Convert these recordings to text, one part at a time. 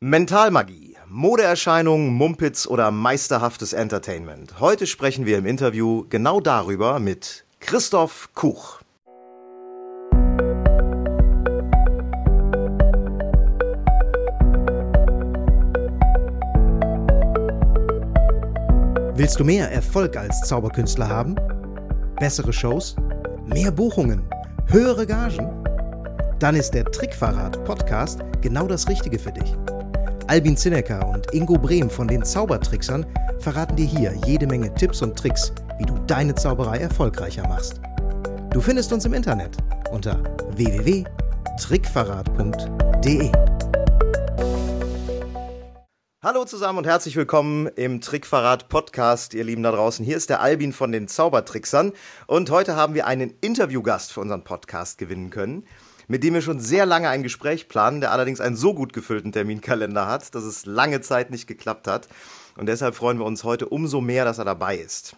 Mentalmagie, Modeerscheinungen, Mumpitz oder meisterhaftes Entertainment. Heute sprechen wir im Interview genau darüber mit Christoph Kuch. Willst du mehr Erfolg als Zauberkünstler haben? Bessere Shows? Mehr Buchungen? Höhere Gagen? Dann ist der Trickverrat Podcast genau das Richtige für dich. Albin Zinecker und Ingo Brehm von den Zaubertricksern verraten dir hier jede Menge Tipps und Tricks, wie du deine Zauberei erfolgreicher machst. Du findest uns im Internet unter www.trickverrat.de. Hallo zusammen und herzlich willkommen im Trickverrat Podcast, ihr Lieben da draußen. Hier ist der Albin von den Zaubertricksern und heute haben wir einen Interviewgast für unseren Podcast gewinnen können mit dem wir schon sehr lange ein Gespräch planen, der allerdings einen so gut gefüllten Terminkalender hat, dass es lange Zeit nicht geklappt hat. Und deshalb freuen wir uns heute umso mehr, dass er dabei ist.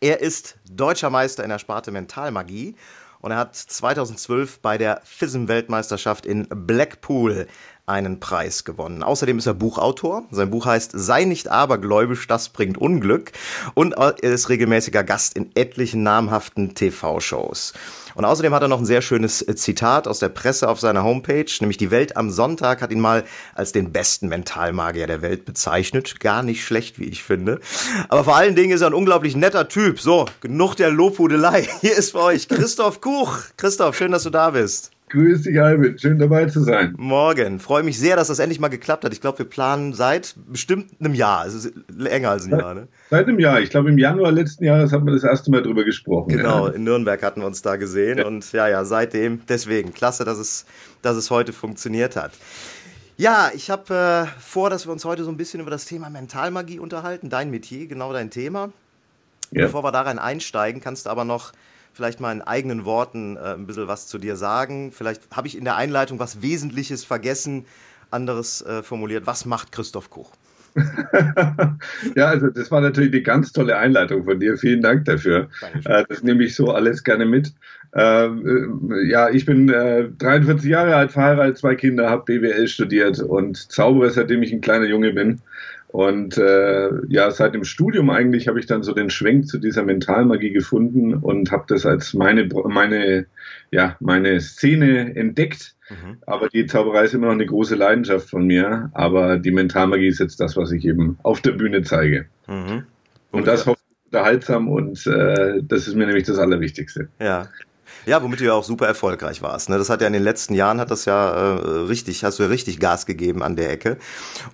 Er ist deutscher Meister in der Sparte Mentalmagie und er hat 2012 bei der FISM-Weltmeisterschaft in Blackpool einen Preis gewonnen. Außerdem ist er Buchautor. Sein Buch heißt Sei nicht abergläubisch, das bringt Unglück. Und er ist regelmäßiger Gast in etlichen namhaften TV-Shows. Und außerdem hat er noch ein sehr schönes äh, Zitat aus der Presse auf seiner Homepage, nämlich die Welt am Sonntag hat ihn mal als den besten Mentalmagier der Welt bezeichnet. Gar nicht schlecht, wie ich finde. Aber vor allen Dingen ist er ein unglaublich netter Typ. So, genug der Lobhudelei. Hier ist für euch Christoph Kuch. Christoph, schön, dass du da bist. Grüß dich, Albin. Schön dabei zu sein. Morgen. Freue mich sehr, dass das endlich mal geklappt hat. Ich glaube, wir planen seit bestimmt einem Jahr. Es ist länger als ein Jahr, ne? Seit einem Jahr. Ich glaube, im Januar letzten Jahres haben wir das erste Mal drüber gesprochen. Genau. Ja. In Nürnberg hatten wir uns da gesehen. Ja. Und ja, ja, seitdem. Deswegen. Klasse, dass es, dass es heute funktioniert hat. Ja, ich habe äh, vor, dass wir uns heute so ein bisschen über das Thema Mentalmagie unterhalten. Dein Metier, genau dein Thema. Ja. Bevor wir darin einsteigen, kannst du aber noch vielleicht mal in eigenen Worten äh, ein bisschen was zu dir sagen. Vielleicht habe ich in der Einleitung was Wesentliches vergessen, anderes äh, formuliert. Was macht Christoph Koch? ja, also das war natürlich eine ganz tolle Einleitung von dir. Vielen Dank dafür. Äh, das nehme ich so alles gerne mit. Ähm, äh, ja, ich bin äh, 43 Jahre alt, verheiratet, zwei Kinder, habe BWL studiert und zaubere seitdem ich ein kleiner Junge bin. Und äh, ja, seit dem Studium eigentlich habe ich dann so den Schwenk zu dieser Mentalmagie gefunden und habe das als meine meine ja meine Szene entdeckt. Mhm. Aber die Zauberei ist immer noch eine große Leidenschaft von mir. Aber die Mentalmagie ist jetzt das, was ich eben auf der Bühne zeige. Mhm. Und das hoffe ich unterhaltsam und äh, das ist mir nämlich das Allerwichtigste. Ja. Ja, womit du ja auch super erfolgreich warst. Ne? Das hat ja in den letzten Jahren hat das ja äh, richtig, hast du ja richtig Gas gegeben an der Ecke.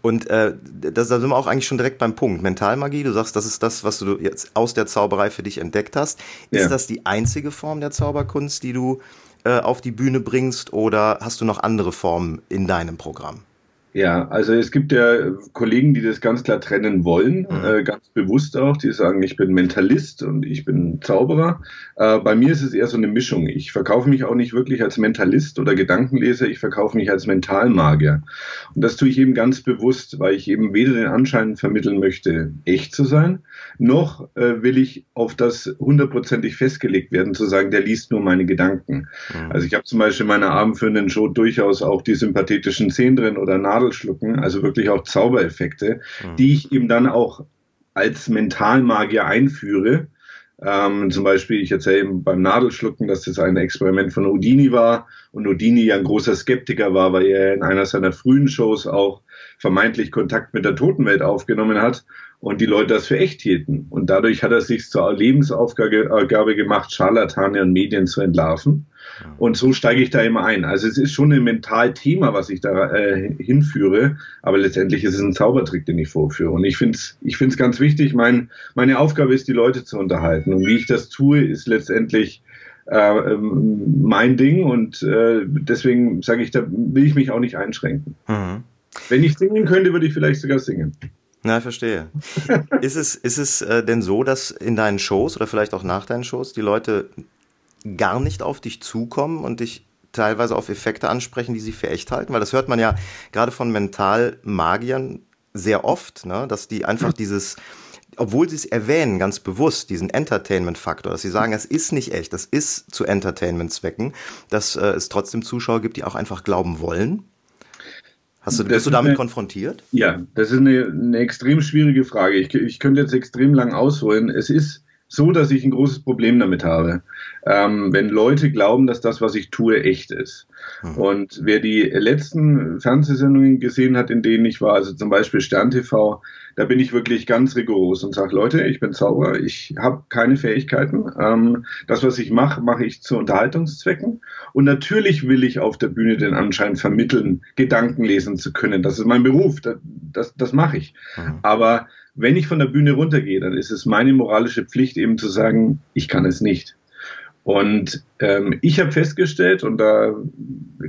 Und äh, das, da sind wir auch eigentlich schon direkt beim Punkt. Mentalmagie, du sagst, das ist das, was du jetzt aus der Zauberei für dich entdeckt hast. Ist ja. das die einzige Form der Zauberkunst, die du äh, auf die Bühne bringst oder hast du noch andere Formen in deinem Programm? Ja, also es gibt ja Kollegen, die das ganz klar trennen wollen, mhm. äh, ganz bewusst auch, die sagen, ich bin Mentalist und ich bin Zauberer. Äh, bei mir ist es eher so eine Mischung. Ich verkaufe mich auch nicht wirklich als Mentalist oder Gedankenleser, ich verkaufe mich als Mentalmagier. Und das tue ich eben ganz bewusst, weil ich eben weder den Anschein vermitteln möchte, echt zu sein, noch äh, will ich auf das hundertprozentig festgelegt werden, zu sagen, der liest nur meine Gedanken. Mhm. Also ich habe zum Beispiel in meiner abendführenden Show durchaus auch die sympathetischen Szenen drin oder Nadelschlucken, also wirklich auch Zaubereffekte, mhm. die ich eben dann auch als Mentalmagier einführe. Ähm, zum Beispiel, ich erzähle eben beim Nadelschlucken, dass das ein Experiment von Houdini war und Houdini ja ein großer Skeptiker war, weil er in einer seiner frühen Shows auch vermeintlich Kontakt mit der Totenwelt aufgenommen hat und die Leute das für echt hielten. Und dadurch hat er sich zur Lebensaufgabe gemacht, Scharlatane und Medien zu entlarven. Und so steige ich da immer ein. Also es ist schon ein Mentalthema, was ich da äh, hinführe, aber letztendlich ist es ein Zaubertrick, den ich vorführe. Und ich finde es ich find's ganz wichtig, mein, meine Aufgabe ist, die Leute zu unterhalten. Und wie ich das tue, ist letztendlich äh, ähm, mein Ding. Und äh, deswegen sage ich, da will ich mich auch nicht einschränken. Mhm. Wenn ich singen könnte, würde ich vielleicht sogar singen. Na, verstehe. ist es, ist es äh, denn so, dass in deinen Shows oder vielleicht auch nach deinen Shows die Leute gar nicht auf dich zukommen und dich teilweise auf Effekte ansprechen, die sie für echt halten? Weil das hört man ja gerade von Mentalmagiern sehr oft, ne? dass die einfach dieses, obwohl sie es erwähnen, ganz bewusst, diesen Entertainment-Faktor, dass sie sagen, es ist nicht echt, das ist zu Entertainment-Zwecken, dass äh, es trotzdem Zuschauer gibt, die auch einfach glauben wollen Hast du, bist du damit eine, konfrontiert? Ja, das ist eine, eine extrem schwierige Frage. Ich, ich könnte jetzt extrem lang ausholen. Es ist so, dass ich ein großes Problem damit habe, ähm, wenn Leute glauben, dass das, was ich tue, echt ist. Mhm. Und wer die letzten Fernsehsendungen gesehen hat, in denen ich war, also zum Beispiel Stern TV, da bin ich wirklich ganz rigoros und sage, Leute, ich bin Zauberer, ich habe keine Fähigkeiten. Ähm, das, was ich mache, mache ich zu Unterhaltungszwecken. Und natürlich will ich auf der Bühne den Anschein vermitteln, Gedanken lesen zu können. Das ist mein Beruf, das, das, das mache ich. Mhm. Aber wenn ich von der Bühne runtergehe, dann ist es meine moralische Pflicht eben zu sagen, ich kann es nicht. Und ähm, ich habe festgestellt, und da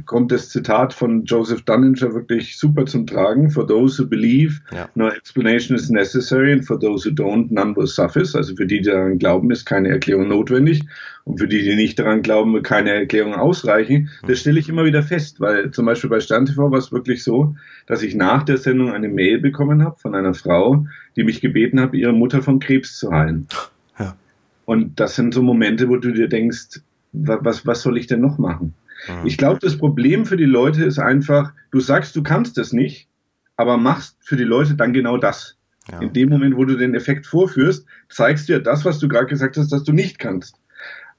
kommt das Zitat von Joseph Dunninger wirklich super zum Tragen, for those who believe, ja. no explanation is necessary, and for those who don't, none will suffice. Also für die, die daran glauben, ist keine Erklärung notwendig. Und für die, die nicht daran glauben, wird keine Erklärung ausreichen. Das hm. stelle ich immer wieder fest, weil zum Beispiel bei SternTV war es wirklich so, dass ich nach der Sendung eine Mail bekommen habe von einer Frau, die mich gebeten hat, ihre Mutter vom Krebs zu heilen. Und das sind so Momente, wo du dir denkst, was, was soll ich denn noch machen? Mhm. Ich glaube, das Problem für die Leute ist einfach, du sagst, du kannst es nicht, aber machst für die Leute dann genau das. Ja. In dem Moment, wo du den Effekt vorführst, zeigst du ja das, was du gerade gesagt hast, dass du nicht kannst.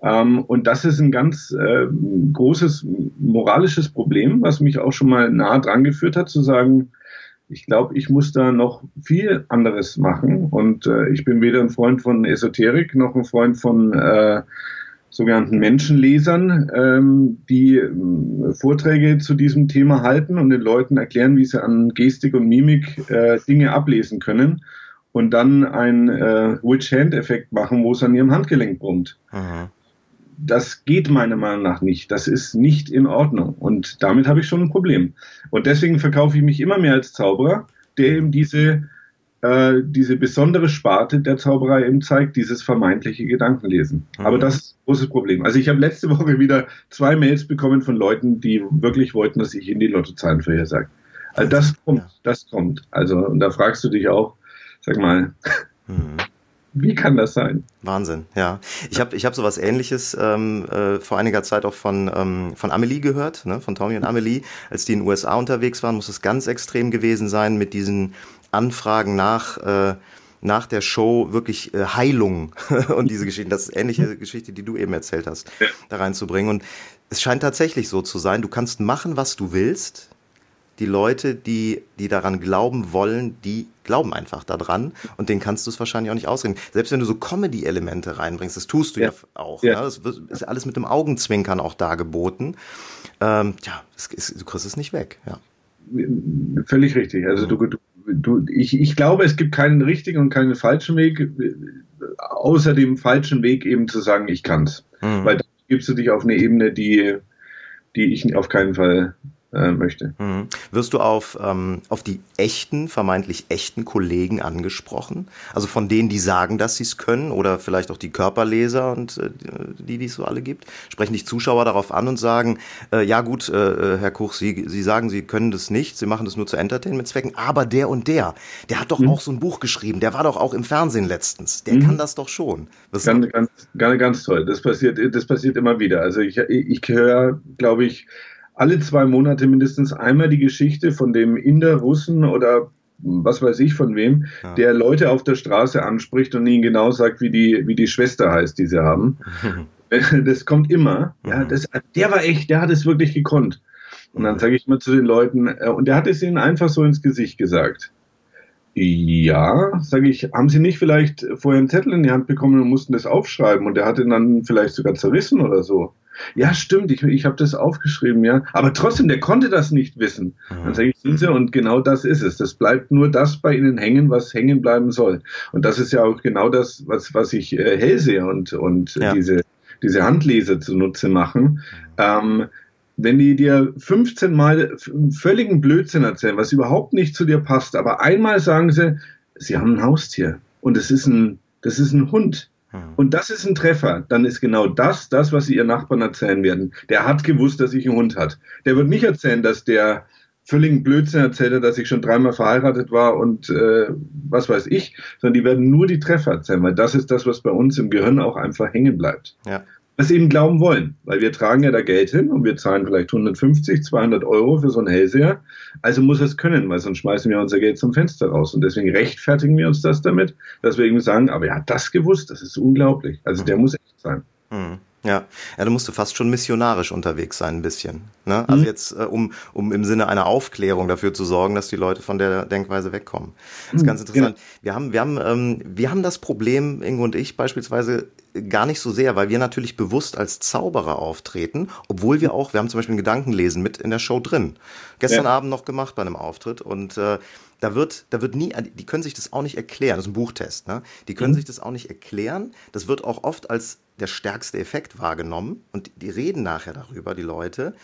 Ähm, und das ist ein ganz äh, großes moralisches Problem, was mich auch schon mal nah dran geführt hat, zu sagen, ich glaube, ich muss da noch viel anderes machen. Und äh, ich bin weder ein Freund von Esoterik noch ein Freund von äh, sogenannten Menschenlesern, ähm, die äh, Vorträge zu diesem Thema halten und den Leuten erklären, wie sie an Gestik und Mimik äh, Dinge ablesen können und dann einen äh, Witch-Hand-Effekt machen, wo es an ihrem Handgelenk brummt. Aha das geht meiner Meinung nach nicht. Das ist nicht in Ordnung. Und damit habe ich schon ein Problem. Und deswegen verkaufe ich mich immer mehr als Zauberer, der eben diese, äh, diese besondere Sparte der Zauberei eben zeigt, dieses vermeintliche Gedankenlesen. Mhm. Aber das ist ein großes Problem. Also ich habe letzte Woche wieder zwei Mails bekommen von Leuten, die wirklich wollten, dass ich ihnen die Lottozahlen vorhersage. Also das kommt, das kommt. Also, und da fragst du dich auch, sag mal, mhm. Wie kann das sein? Wahnsinn, ja. Ich habe ich hab sowas ähnliches ähm, äh, vor einiger Zeit auch von, ähm, von Amelie gehört, ne, von Tommy und Amelie. Als die in den USA unterwegs waren, muss es ganz extrem gewesen sein mit diesen Anfragen nach, äh, nach der Show wirklich äh, Heilung und diese Geschichten. Das ist ähnliche Geschichte, die du eben erzählt hast, ja. da reinzubringen. Und es scheint tatsächlich so zu sein, du kannst machen, was du willst die Leute, die, die daran glauben wollen, die glauben einfach daran und denen kannst du es wahrscheinlich auch nicht ausreden. Selbst wenn du so Comedy-Elemente reinbringst, das tust du ja, ja auch. Ja. Ne? Das ist alles mit dem Augenzwinkern auch dargeboten. Ähm, ja, es, du kriegst es nicht weg. Ja. Völlig richtig. Also du, du, du, ich, ich glaube, es gibt keinen richtigen und keinen falschen Weg, außer dem falschen Weg eben zu sagen, ich kann's. Mhm. Weil dann gibst du dich auf eine Ebene, die, die ich auf keinen Fall äh, möchte. Mhm. Wirst du auf, ähm, auf die echten, vermeintlich echten Kollegen angesprochen? Also von denen, die sagen, dass sie es können oder vielleicht auch die Körperleser und äh, die, die es so alle gibt? Sprechen dich Zuschauer darauf an und sagen, äh, ja gut, äh, äh, Herr Kuch, Sie, sie sagen, Sie können das nicht, Sie machen das nur zu Entertainment-Zwecken, aber der und der, der hat doch mhm. auch so ein Buch geschrieben, der war doch auch im Fernsehen letztens, der mhm. kann das doch schon. Was ganz, ganz, ganz, ganz toll. Das passiert, das passiert immer wieder. Also ich, ich höre, glaube ich, alle zwei Monate mindestens einmal die Geschichte von dem Inder, Russen oder was weiß ich von wem, ja. der Leute auf der Straße anspricht und ihnen genau sagt, wie die, wie die Schwester heißt, die sie haben. das kommt immer. Ja, das, der war echt, der hat es wirklich gekonnt. Und dann sage ich mal zu den Leuten, äh, und der hat es ihnen einfach so ins Gesicht gesagt. Ja, sage ich, haben Sie nicht vielleicht vorher einen Zettel in die Hand bekommen und mussten das aufschreiben und der hat ihn dann vielleicht sogar zerrissen oder so? Ja, stimmt, ich, ich habe das aufgeschrieben, ja. Aber trotzdem, der konnte das nicht wissen. Mhm. Dann sage ich, sind Sie, und genau das ist es. Das bleibt nur das bei Ihnen hängen, was hängen bleiben soll. Und das ist ja auch genau das, was, was ich äh, Hellseher und, und ja. diese, diese Handleser zunutze machen. Ähm, wenn die dir 15 Mal völligen Blödsinn erzählen, was überhaupt nicht zu dir passt, aber einmal sagen sie, sie haben ein Haustier und es ist ein, das ist ein Hund. Hm. Und das ist ein Treffer. Dann ist genau das, das, was sie ihr Nachbarn erzählen werden. Der hat gewusst, dass ich einen Hund hat. Der wird nicht erzählen, dass der völligen Blödsinn erzählt hat, dass ich schon dreimal verheiratet war und äh, was weiß ich, sondern die werden nur die Treffer erzählen, weil das ist das, was bei uns im Gehirn auch einfach hängen bleibt. Ja. Das eben glauben wollen, weil wir tragen ja da Geld hin und wir zahlen vielleicht 150, 200 Euro für so einen Hellseher. Also muss es können, weil sonst schmeißen wir unser Geld zum Fenster raus. Und deswegen rechtfertigen wir uns das damit, dass wir eben sagen, aber er hat das gewusst, das ist unglaublich. Also der muss echt sein. Mhm. Ja. ja, da musst du fast schon missionarisch unterwegs sein, ein bisschen. Ne? Also mhm. jetzt, äh, um, um im Sinne einer Aufklärung dafür zu sorgen, dass die Leute von der Denkweise wegkommen. Das ist mhm. ganz interessant. Genau. Wir haben, wir haben, ähm, wir haben das Problem, Ingo und ich beispielsweise, gar nicht so sehr, weil wir natürlich bewusst als Zauberer auftreten, obwohl wir auch, wir haben zum Beispiel ein Gedankenlesen mit in der Show drin. Gestern ja. Abend noch gemacht bei einem Auftritt und äh, da wird, da wird nie, die können sich das auch nicht erklären. Das ist ein Buchtest, ne? Die können mhm. sich das auch nicht erklären. Das wird auch oft als der stärkste Effekt wahrgenommen und die reden nachher darüber, die Leute.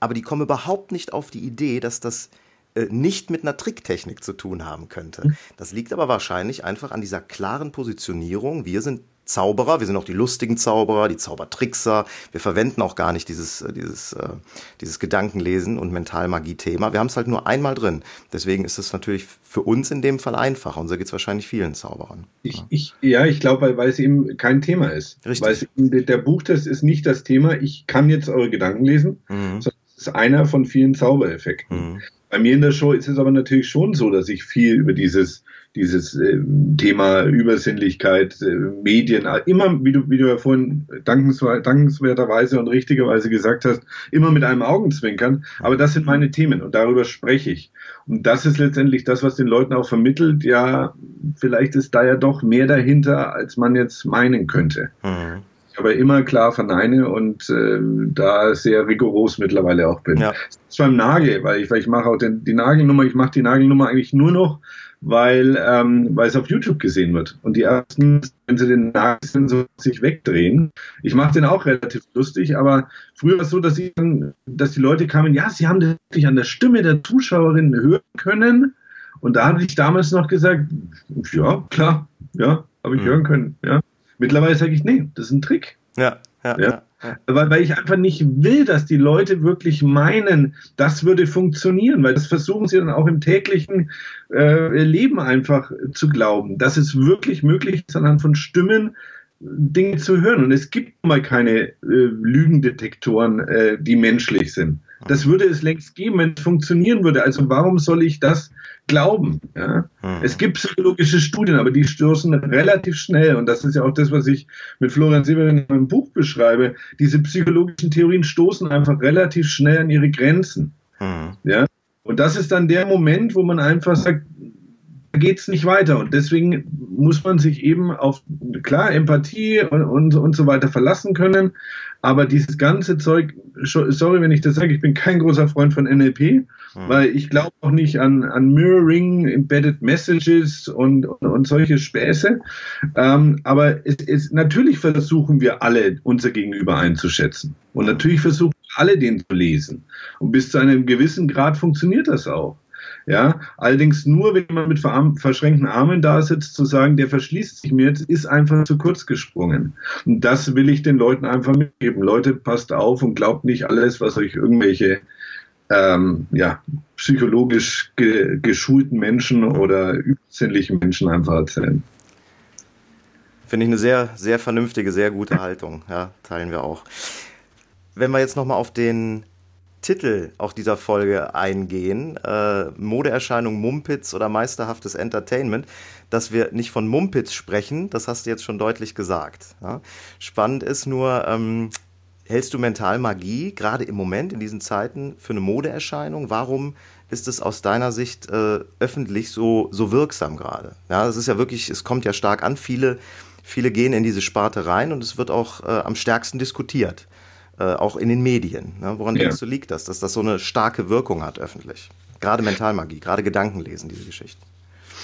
Aber die kommen überhaupt nicht auf die Idee, dass das äh, nicht mit einer Tricktechnik zu tun haben könnte. Mhm. Das liegt aber wahrscheinlich einfach an dieser klaren Positionierung. Wir sind Zauberer, wir sind auch die lustigen Zauberer, die Zaubertrickser. Wir verwenden auch gar nicht dieses, äh, dieses, äh, dieses Gedankenlesen und Mentalmagie-Thema. Wir haben es halt nur einmal drin. Deswegen ist es natürlich für uns in dem Fall einfacher. Und so geht es wahrscheinlich vielen Zauberern. Ich, ja. ich, ja, ich glaube, weil, es eben kein Thema ist. Richtig. Weil eben, der Buchtest ist nicht das Thema, ich kann jetzt eure Gedanken lesen, mhm. sondern es ist einer von vielen Zaubereffekten. Mhm. Bei mir in der Show ist es aber natürlich schon so, dass ich viel über dieses dieses äh, Thema Übersinnlichkeit, äh, Medien, immer, wie du, wie du ja vorhin dankenswerterweise und richtigerweise gesagt hast, immer mit einem Augenzwinkern. Aber das sind meine Themen und darüber spreche ich. Und das ist letztendlich das, was den Leuten auch vermittelt. Ja, vielleicht ist da ja doch mehr dahinter, als man jetzt meinen könnte. Mhm aber immer klar verneine und äh, da sehr rigoros mittlerweile auch bin. Ja. Das ist beim Nagel, weil ich, weil ich mache auch den, die Nagelnummer, ich mache die Nagelnummer eigentlich nur noch, weil, ähm, weil es auf YouTube gesehen wird. Und die ersten, wenn sie den Nagel so sich wegdrehen. Ich mache den auch relativ lustig, aber früher war es so, dass, ich, dass die Leute kamen, ja, sie haben das wirklich an der Stimme der Zuschauerin hören können. Und da habe ich damals noch gesagt, ja, klar, ja, habe ich mhm. hören können. Ja. Mittlerweile sage ich, nee, das ist ein Trick. Ja, ja, ja. ja. Weil, weil ich einfach nicht will, dass die Leute wirklich meinen, das würde funktionieren, weil das versuchen sie dann auch im täglichen äh, Leben einfach zu glauben, dass es wirklich möglich ist, anhand von Stimmen Dinge zu hören. Und es gibt mal keine äh, Lügendetektoren, äh, die menschlich sind. Das würde es längst geben, wenn es funktionieren würde. Also warum soll ich das glauben? Ja? Mhm. Es gibt psychologische Studien, aber die stoßen relativ schnell. Und das ist ja auch das, was ich mit Florian Severin in meinem Buch beschreibe. Diese psychologischen Theorien stoßen einfach relativ schnell an ihre Grenzen. Mhm. Ja? Und das ist dann der Moment, wo man einfach sagt, geht es nicht weiter. Und deswegen muss man sich eben auf, klar, Empathie und, und, und so weiter verlassen können. Aber dieses ganze Zeug, sorry, wenn ich das sage, ich bin kein großer Freund von NLP, hm. weil ich glaube auch nicht an, an Mirroring, Embedded Messages und, und, und solche Späße. Ähm, aber es, es, natürlich versuchen wir alle, unser Gegenüber einzuschätzen. Und natürlich versuchen alle, den zu lesen. Und bis zu einem gewissen Grad funktioniert das auch. Ja, allerdings nur, wenn man mit verschränkten Armen da sitzt, zu sagen, der verschließt sich mir jetzt, ist einfach zu kurz gesprungen. Und das will ich den Leuten einfach mitgeben. Leute, passt auf und glaubt nicht alles, was euch irgendwelche ähm, ja, psychologisch ge geschulten Menschen oder übersinnlichen Menschen einfach erzählen. Finde ich eine sehr, sehr vernünftige, sehr gute Haltung. Ja, teilen wir auch. Wenn wir jetzt nochmal auf den Titel auch dieser Folge eingehen, äh, Modeerscheinung Mumpitz oder meisterhaftes Entertainment, dass wir nicht von Mumpitz sprechen, das hast du jetzt schon deutlich gesagt. Ja? Spannend ist nur, ähm, hältst du Mentalmagie gerade im Moment in diesen Zeiten für eine Modeerscheinung? Warum ist es aus deiner Sicht äh, öffentlich so, so wirksam gerade? Ja, es ist ja wirklich, es kommt ja stark an, viele, viele gehen in diese Sparte rein und es wird auch äh, am stärksten diskutiert äh, auch in den Medien. Ne? Woran ja. denkst du, liegt das, dass das so eine starke Wirkung hat öffentlich? Gerade Mentalmagie, gerade Gedankenlesen, diese Geschichten.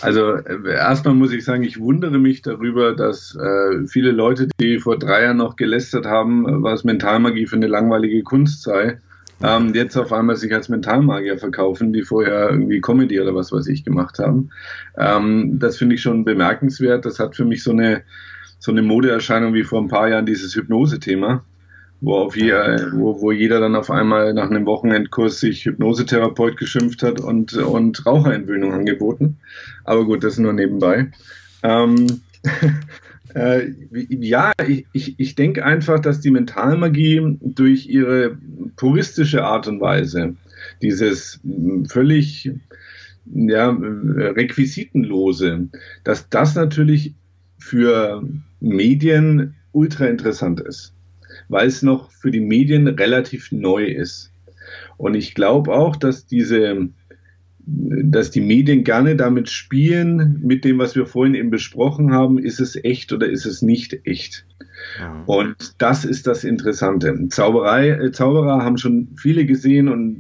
Also äh, erstmal muss ich sagen, ich wundere mich darüber, dass äh, viele Leute, die vor drei Jahren noch gelästert haben, was Mentalmagie für eine langweilige Kunst sei, ähm, jetzt auf einmal sich als Mentalmagier verkaufen, die vorher irgendwie Comedy oder was weiß ich gemacht haben. Ähm, das finde ich schon bemerkenswert. Das hat für mich so eine so eine Modeerscheinung wie vor ein paar Jahren dieses Hypnose-Thema wo, auf jeder, wo, wo jeder dann auf einmal nach einem Wochenendkurs sich Hypnosetherapeut geschimpft hat und, und Raucherentwöhnung angeboten. Aber gut, das nur nebenbei. Ähm, Äh, ja, ich, ich, ich denke einfach, dass die Mentalmagie durch ihre puristische Art und Weise, dieses völlig ja, requisitenlose, dass das natürlich für Medien ultra interessant ist, weil es noch für die Medien relativ neu ist. Und ich glaube auch, dass diese dass die Medien gerne damit spielen, mit dem, was wir vorhin eben besprochen haben, ist es echt oder ist es nicht echt. Ja. Und das ist das Interessante. Zauberei, äh, Zauberer haben schon viele gesehen und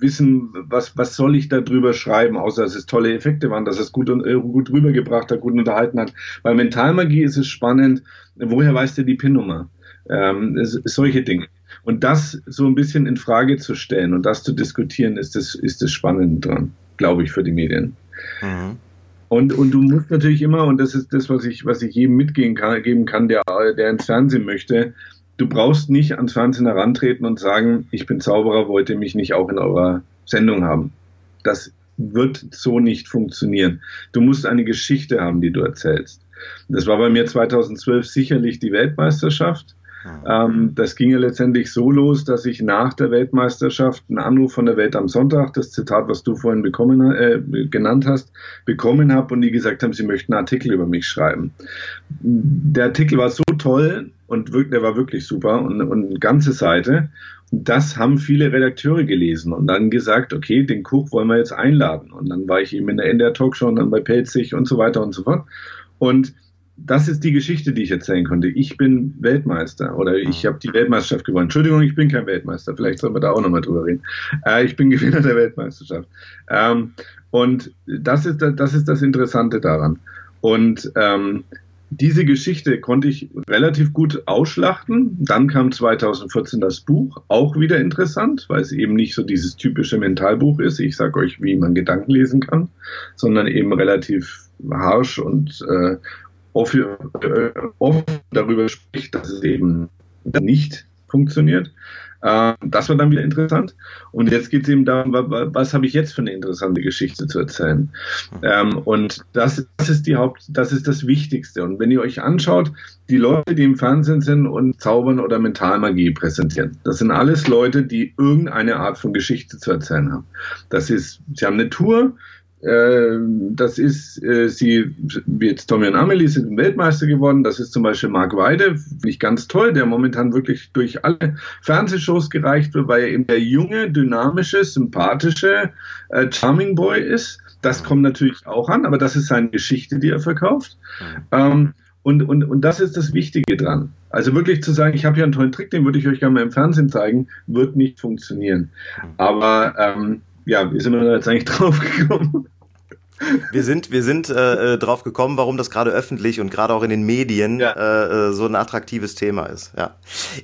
wissen, was, was soll ich da drüber schreiben, außer dass es tolle Effekte waren, dass es gut, äh, gut rübergebracht hat, gut unterhalten hat. Bei Mentalmagie ist es spannend, woher weiß der die PIN-Nummer? Ähm, solche Dinge. Und das so ein bisschen in Frage zu stellen und das zu diskutieren, ist das, ist das Spannende dran, glaube ich, für die Medien. Mhm. Und, und du musst natürlich immer, und das ist das, was ich, was ich jedem mitgeben kann, geben kann, der, der ins Fernsehen möchte, du brauchst nicht ans Fernsehen herantreten und sagen, ich bin Zauberer, wollt ihr mich nicht auch in eurer Sendung haben. Das wird so nicht funktionieren. Du musst eine Geschichte haben, die du erzählst. Das war bei mir 2012 sicherlich die Weltmeisterschaft. Ähm, das ging ja letztendlich so los, dass ich nach der Weltmeisterschaft einen Anruf von der Welt am Sonntag, das Zitat, was du vorhin bekommen, äh, genannt hast, bekommen habe und die gesagt haben, sie möchten einen Artikel über mich schreiben. Der Artikel war so toll und der war wirklich super und, und eine ganze Seite. Das haben viele Redakteure gelesen und dann gesagt, okay, den Kuch wollen wir jetzt einladen. Und dann war ich eben in der NDR Talkshow und dann bei Pelzig und so weiter und so fort. Und das ist die Geschichte, die ich erzählen konnte. Ich bin Weltmeister oder ich habe die Weltmeisterschaft gewonnen. Entschuldigung, ich bin kein Weltmeister. Vielleicht sollen wir da auch nochmal drüber reden. Äh, ich bin Gewinner der Weltmeisterschaft. Ähm, und das ist, das ist das Interessante daran. Und ähm, diese Geschichte konnte ich relativ gut ausschlachten. Dann kam 2014 das Buch, auch wieder interessant, weil es eben nicht so dieses typische Mentalbuch ist. Ich sage euch, wie man Gedanken lesen kann, sondern eben relativ harsch und äh, oft, äh, darüber spricht, dass es eben nicht funktioniert. Äh, das war dann wieder interessant. Und jetzt geht es eben darum, was, habe ich jetzt für eine interessante Geschichte zu erzählen. Ähm, und das, das ist die Haupt, das ist das Wichtigste. Und wenn ihr euch anschaut, die Leute, die im Fernsehen sind und Zaubern oder Mentalmagie präsentieren, das sind alles Leute, die irgendeine Art von Geschichte zu erzählen haben. Das ist, sie haben eine Tour, das ist, äh, sie, jetzt Tommy und Amelie sind Weltmeister geworden. Das ist zum Beispiel Mark Weide, finde ich ganz toll, der momentan wirklich durch alle Fernsehshows gereicht wird, weil er eben der junge, dynamische, sympathische äh, Charming Boy ist. Das kommt natürlich auch an, aber das ist seine Geschichte, die er verkauft. Ähm, und, und, und das ist das Wichtige dran. Also wirklich zu sagen, ich habe hier einen tollen Trick, den würde ich euch gerne mal im Fernsehen zeigen, wird nicht funktionieren. Aber ähm, ja, wie sind wir da jetzt eigentlich drauf gekommen? Wir sind, wir sind äh, äh, drauf gekommen, warum das gerade öffentlich und gerade auch in den Medien ja. äh, äh, so ein attraktives Thema ist. Ja,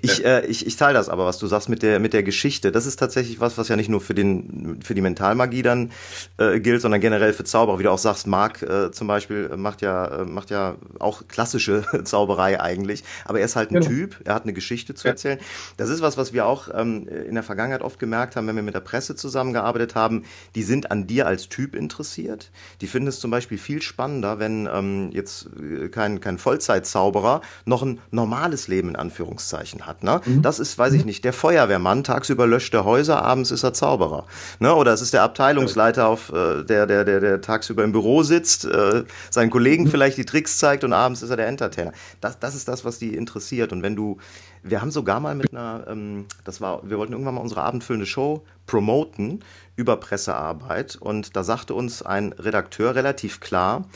ich, ja. Äh, ich, ich teile das aber, was du sagst mit der mit der Geschichte. Das ist tatsächlich was, was ja nicht nur für den für die Mentalmagie dann äh, gilt, sondern generell für Zauberer. Wie du auch sagst, Marc äh, zum Beispiel macht ja äh, macht ja auch klassische Zauberei eigentlich, aber er ist halt ein genau. Typ. Er hat eine Geschichte zu ja. erzählen. Das ist was, was wir auch ähm, in der Vergangenheit oft gemerkt haben, wenn wir mit der Presse zusammengearbeitet haben. Die sind an dir als Typ interessiert die finden es zum Beispiel viel spannender, wenn ähm, jetzt äh, kein, kein Vollzeitzauberer noch ein normales Leben in Anführungszeichen hat. Ne? Mhm. Das ist, weiß ich mhm. nicht, der Feuerwehrmann, tagsüber löscht er Häuser, abends ist er Zauberer. Ne? Oder es ist der Abteilungsleiter, auf, äh, der, der, der, der tagsüber im Büro sitzt, äh, seinen Kollegen mhm. vielleicht die Tricks zeigt und abends ist er der Entertainer. Das, das ist das, was die interessiert. Und wenn du wir haben sogar mal mit einer, ähm, das war, wir wollten irgendwann mal unsere abendfüllende Show promoten über Pressearbeit und da sagte uns ein Redakteur relativ klar,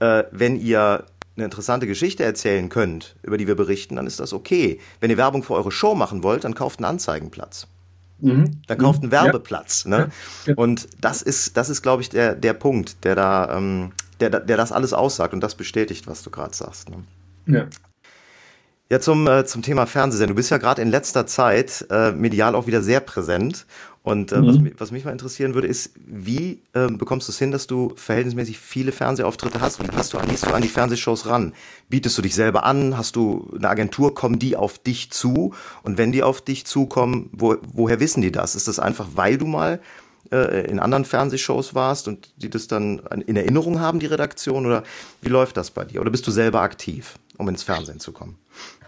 äh, wenn ihr eine interessante Geschichte erzählen könnt, über die wir berichten, dann ist das okay. Wenn ihr Werbung für eure Show machen wollt, dann kauft einen Anzeigenplatz. Mhm. Dann kauft einen Werbeplatz. Ja. Ne? Ja. Und das ist, das ist, glaube ich, der, der Punkt, der da, ähm, der, der das alles aussagt und das bestätigt, was du gerade sagst. Ne? Ja. Ja, zum, äh, zum Thema Fernsehen. Du bist ja gerade in letzter Zeit äh, medial auch wieder sehr präsent. Und äh, mhm. was, was, mich mal interessieren würde, ist, wie äh, bekommst du es hin, dass du verhältnismäßig viele Fernsehauftritte hast? Wie hast du, gehst du an die Fernsehshows ran? Bietest du dich selber an? Hast du eine Agentur? Kommen die auf dich zu? Und wenn die auf dich zukommen, wo, woher wissen die das? Ist das einfach, weil du mal äh, in anderen Fernsehshows warst und die das dann in Erinnerung haben, die Redaktion? Oder wie läuft das bei dir? Oder bist du selber aktiv, um ins Fernsehen zu kommen?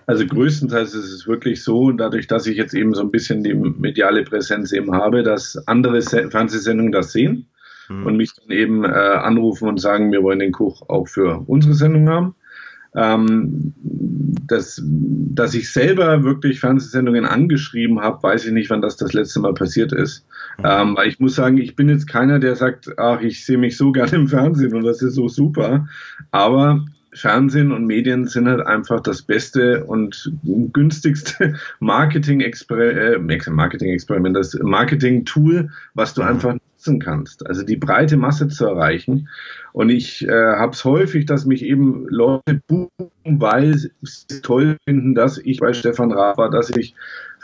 Also größtenteils ist es wirklich so, dadurch, dass ich jetzt eben so ein bisschen die mediale Präsenz eben habe, dass andere Fernsehsendungen das sehen mhm. und mich dann eben äh, anrufen und sagen, wir wollen den Kuch auch für unsere Sendung haben. Ähm, dass, dass ich selber wirklich Fernsehsendungen angeschrieben habe, weiß ich nicht, wann das das letzte Mal passiert ist. Mhm. Ähm, weil ich muss sagen, ich bin jetzt keiner, der sagt, ach, ich sehe mich so gerne im Fernsehen und das ist so super. Aber Fernsehen und Medien sind halt einfach das beste und günstigste Marketing-Experiment, äh, Marketing das Marketing-Tool, was du mhm. einfach nutzen kannst. Also die breite Masse zu erreichen. Und ich äh, habe es häufig, dass mich eben Leute buchen, weil sie toll finden, dass ich bei Stefan Raab war, dass ich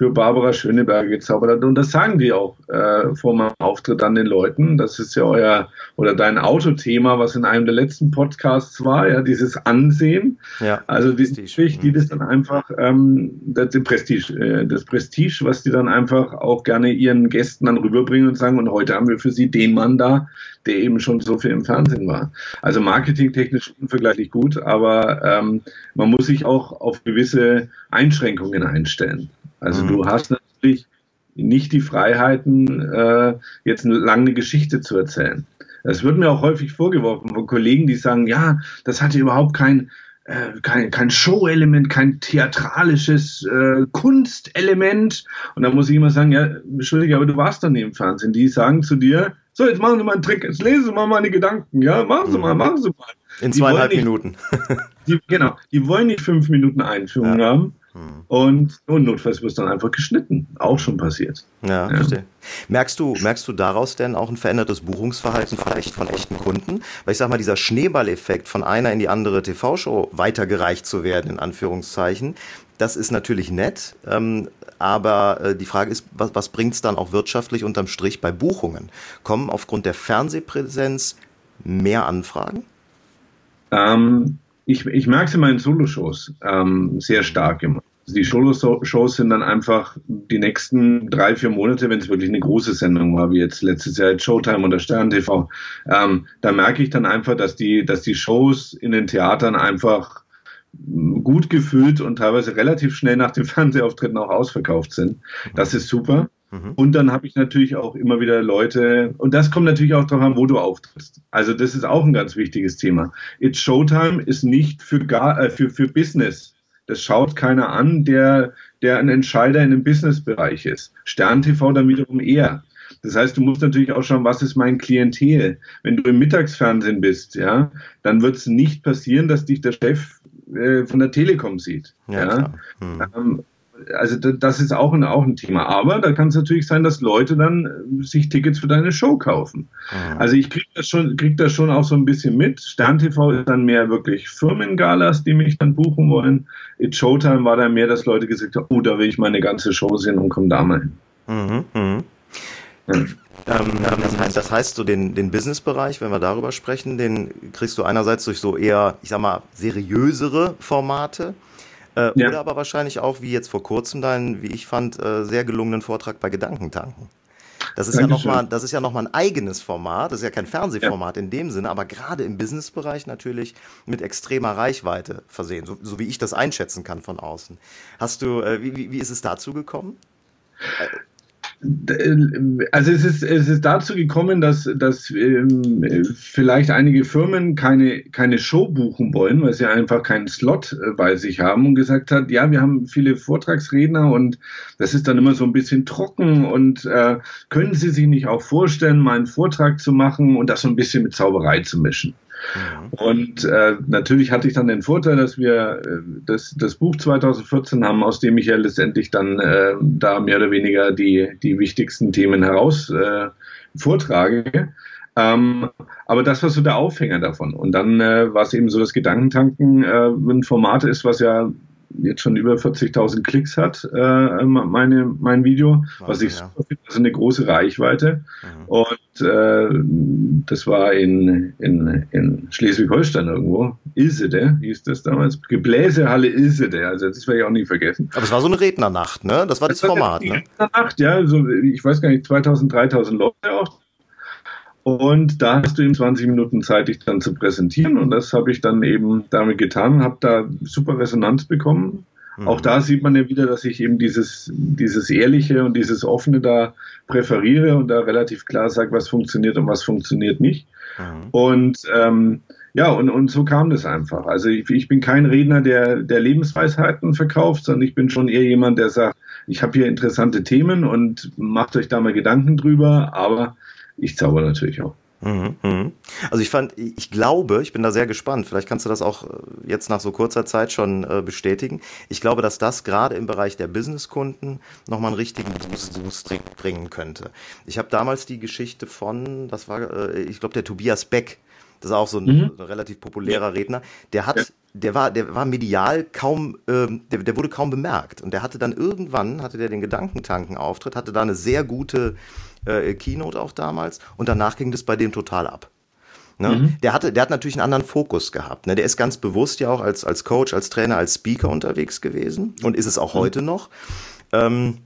für Barbara Schöneberger gezaubert habe. Und das sagen die auch äh, vor meinem Auftritt an den Leuten. Das ist ja euer oder dein Autothema, was in einem der letzten Podcasts war, ja, dieses Ansehen. Ja, also die, Prestige. die das dann einfach, ähm, das, Prestige, äh, das Prestige, was die dann einfach auch gerne ihren Gästen dann rüberbringen und sagen, und heute haben wir für sie den Mann da, der eben schon so viel im Fernsehen war. Also marketingtechnisch unvergleichlich gut, aber ähm, man muss sich auch auf gewisse Einschränkungen einstellen. Also mhm. du hast natürlich nicht die Freiheiten, äh, jetzt eine lange Geschichte zu erzählen. Es wird mir auch häufig vorgeworfen von Kollegen, die sagen, ja, das hatte überhaupt kein, äh, kein, kein Show-Element, kein theatralisches äh, Kunstelement. Und da muss ich immer sagen, ja, entschuldige, aber du warst doch nie im Fernsehen. Die sagen zu dir, so, jetzt machen Sie mal einen Trick, jetzt lesen Sie mal meine Gedanken, ja, machen Sie mal, mhm. machen Sie mal. In zweieinhalb nicht, Minuten. die, genau, die wollen nicht fünf Minuten Einführung ja. haben. Hm. Und, und notfalls wird dann einfach geschnitten. Auch schon passiert. Ja, ja, verstehe. Merkst du, merkst du daraus denn auch ein verändertes Buchungsverhalten vielleicht von echten Kunden? Weil ich sag mal, dieser Schneeballeffekt von einer in die andere TV-Show weitergereicht zu werden, in Anführungszeichen, das ist natürlich nett, ähm, aber äh, die Frage ist, was, was bringt es dann auch wirtschaftlich unterm Strich bei Buchungen? Kommen aufgrund der Fernsehpräsenz mehr Anfragen? Ähm, ich, ich merke es in meinen Solo-Shows ähm, sehr stark immer. Also die Solo-Shows sind dann einfach die nächsten drei, vier Monate, wenn es wirklich eine große Sendung war, wie jetzt letztes Jahr Showtime oder Stern TV, ähm, da merke ich dann einfach, dass die, dass die Shows in den Theatern einfach gut gefüllt und teilweise relativ schnell nach dem Fernsehauftritten auch ausverkauft sind. Das ist super. Mhm. Und dann habe ich natürlich auch immer wieder Leute, und das kommt natürlich auch darauf an, wo du auftrittst. Also das ist auch ein ganz wichtiges Thema. It's Showtime ist nicht für, gar, äh, für, für Business. Das schaut keiner an, der, der ein Entscheider in dem Businessbereich ist. Stern TV dann wiederum eher. Das heißt, du musst natürlich auch schauen, was ist mein Klientel. Wenn du im Mittagsfernsehen bist, ja, dann wird es nicht passieren, dass dich der Chef äh, von der Telekom sieht. Ja, ja? Hm. Ähm, also das ist auch ein, auch ein Thema. Aber da kann es natürlich sein, dass Leute dann äh, sich Tickets für deine Show kaufen. Mhm. Also ich kriege das schon, krieg das schon auch so ein bisschen mit. Stern TV ist dann mehr wirklich Firmengalas, die mich dann buchen wollen. It Showtime war dann mehr, dass Leute gesagt haben, oh, da will ich meine ganze Show sehen und komm da mal hin. Mhm, mh. ja. ähm, das heißt, das heißt, so den, den Business-Bereich, wenn wir darüber sprechen, den kriegst du einerseits durch so eher, ich sag mal, seriösere Formate. Äh, ja. Oder aber wahrscheinlich auch, wie jetzt vor kurzem deinen, wie ich fand, äh, sehr gelungenen Vortrag bei Gedankentanken. Das ist, ja noch mal, das ist ja nochmal ein eigenes Format, das ist ja kein Fernsehformat ja. in dem Sinne, aber gerade im Businessbereich natürlich mit extremer Reichweite versehen, so, so, wie ich das einschätzen kann von außen. Hast du, äh, wie, wie ist es dazu gekommen? Also es ist, es ist dazu gekommen, dass, dass ähm, vielleicht einige Firmen keine, keine Show buchen wollen, weil sie einfach keinen Slot äh, bei sich haben und gesagt hat, ja, wir haben viele Vortragsredner und das ist dann immer so ein bisschen trocken und äh, können Sie sich nicht auch vorstellen, mal einen Vortrag zu machen und das so ein bisschen mit Zauberei zu mischen? Mhm. Und äh, natürlich hatte ich dann den Vorteil, dass wir äh, das, das Buch 2014 haben, aus dem ich ja letztendlich dann äh, da mehr oder weniger die, die wichtigsten Themen heraus äh, vortrage. Ähm, aber das war so der Aufhänger davon. Und dann äh, war es eben so, dass Gedankentanken äh, ein Format ist, was ja jetzt schon über 40.000 Klicks hat, äh, meine, mein Video, Wahnsinn, was ich super finde, also eine große Reichweite. Mhm. Und äh, das war in, in, in Schleswig-Holstein irgendwo, Ilsede hieß das damals, Gebläsehalle Ilsede, also das werde ich auch nie vergessen. Aber es war so eine Rednernacht, ne? Das war das, das Format, war ne? Rednernacht, ja, so, ich weiß gar nicht, 2.000, 3.000 Leute auch Und da hast du eben 20 Minuten Zeit, dich dann zu präsentieren. Und das habe ich dann eben damit getan, habe da super Resonanz bekommen. Mhm. Auch da sieht man ja wieder, dass ich eben dieses, dieses Ehrliche und dieses Offene da präferiere und da relativ klar sage, was funktioniert und was funktioniert nicht. Mhm. Und ähm, ja, und, und so kam das einfach. Also ich, ich bin kein Redner, der, der Lebensweisheiten verkauft, sondern ich bin schon eher jemand, der sagt, ich habe hier interessante Themen und macht euch da mal Gedanken drüber, aber ich zauber natürlich auch. Mhm, mhm. Also ich fand, ich glaube, ich bin da sehr gespannt. Vielleicht kannst du das auch äh, jetzt nach so kurzer Zeit schon äh, bestätigen. Ich glaube, dass das gerade im Bereich der Businesskunden nochmal einen richtigen Boost, bringen könnte. Ich habe damals die Geschichte von, was war, äh, ich glaube, der Tobias Beck. Das ist auch so ein, mhm. relativ populärer Redner. Der hat, ja. der war, der war medial kaum, ähm, der, der wurde kaum bemerkt. Und der hatte dann irgendwann, hatte der den Gedankentanken-Auftritt, hatte da eine sehr gute äh, Keynote auch damals und danach ging das bei dem total ab. Ne? Mhm. Der, hatte, der hat natürlich einen anderen Fokus gehabt. Ne? Der ist ganz bewusst ja auch als, als Coach, als Trainer, als Speaker unterwegs gewesen und ist es auch mhm. heute noch. Ähm,